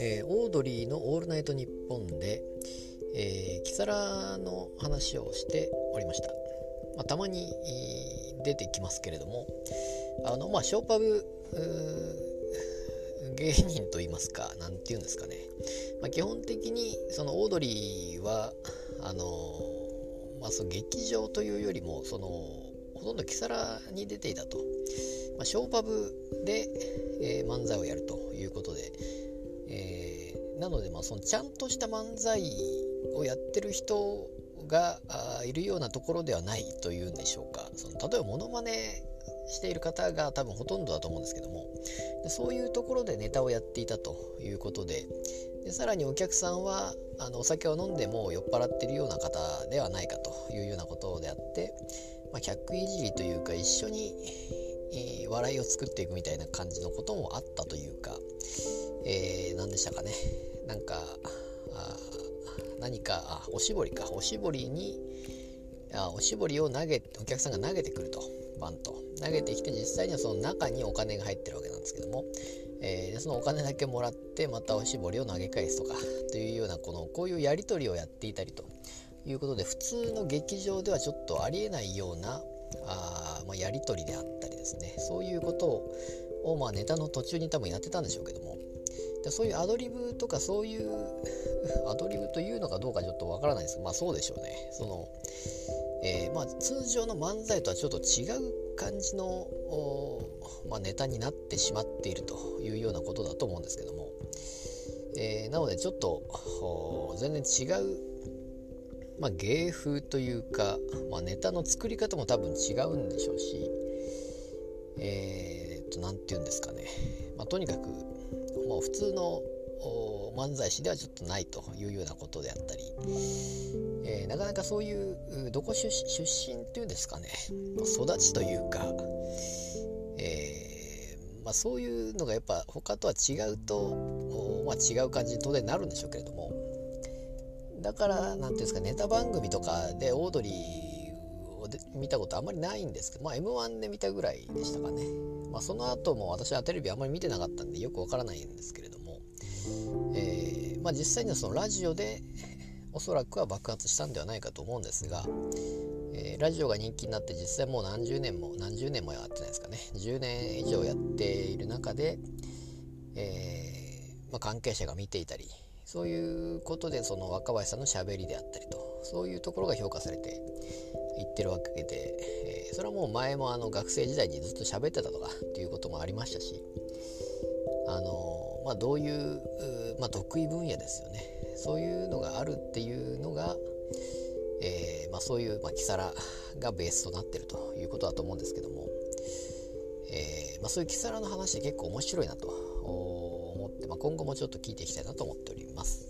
えー、オードリーの「オールナイトニッポンで」えー、キサラの話をしておりました、まあ、たまに出てきますけれどもあのまあショーパブ芸人といいますか何て言うんですかね、まあ、基本的にそのオードリーはあのまあ、その劇場というよりもそのほとんどキサラに出ていたと、まあ、ショーパブで、えー、漫才をやるということで、えー、なのでまあそのちゃんとした漫才をやってる人がいるようなところではないというんでしょうか。その例えばモノマネしている方が多分ほとんどだと思うんですけども。でそういうところでネタをやっていたということで。でさらにお客さんはあのお酒を飲んでも酔っ払ってるような方ではないかというようなことであって、まあ、客いじりというか一緒に、えー、笑いを作っていくみたいな感じのこともあったというか、えー、何でしたかね。なんかあ何かあおしぼりか。おしぼりにあおしぼりを投げお客さんが投げてくると。バンと。投げてきて実際にはその中にお金が入ってるわけなんですけども、えー、そのお金だけもらってまたおしぼりを投げ返すとかというようなこのこういうやり取りをやっていたりと。いうことで普通の劇場ではちょっとありえないようなあ、まあ、やり取りであったりですね。そういうことを、まあ、ネタの途中に多分やってたんでしょうけども。でそういうアドリブとかそういう アドリブというのかどうかちょっとわからないです。けどまあそうでしょうね。そのえー、まあ、通常の漫才とはちょっと違う感じの、まあ、ネタになってしまっているというようなことだと思うんですけども、えー、なのでちょっと全然違う、まあ、芸風というか、まあ、ネタの作り方も多分違うんでしょうしえー、っと何て言うんですかね、まあ、とにかく、まあ、普通の漫才師ではちょっとないというようなことであったり、えー、なかなかそういうどこ出身っていうんですかね。ま育ちというか、えー、まあ、そういうのがやっぱ他とは違うと、まあ、違う感じに当然なるんでしょうけれどもだから何ていうんですかネタ番組とかでオードリーを見たことあんまりないんですけど、まあ、m 1で見たぐらいでしたかね、まあ、その後も私はテレビあんまり見てなかったんでよくわからないんですけれども、えー、まあ、実際にはそのラジオでおそらくは爆発したんではないかと思うんですが、えー、ラジオが人気になって実際もう何十年も何十年もやってないですかね。10年以上やっている中で、えー、まあ、関係者が見ていたりそういうことでその若林さんのしゃべりであったりとそういうところが評価されていってるわけで、えー、それはもう前もあの学生時代にずっと喋ってたとかっていうこともありましたしあのまあ、どういう、まあ、得意分野ですよね。そういうのがあるっていうのが、えー、まあ、そういう、まあ、キサラがベースとなってるということだと思うんですけども、えー、ま、そういうキサラの話で結構面白いなとで、まあ、今後もちょっと聞いていきたいなと思っております。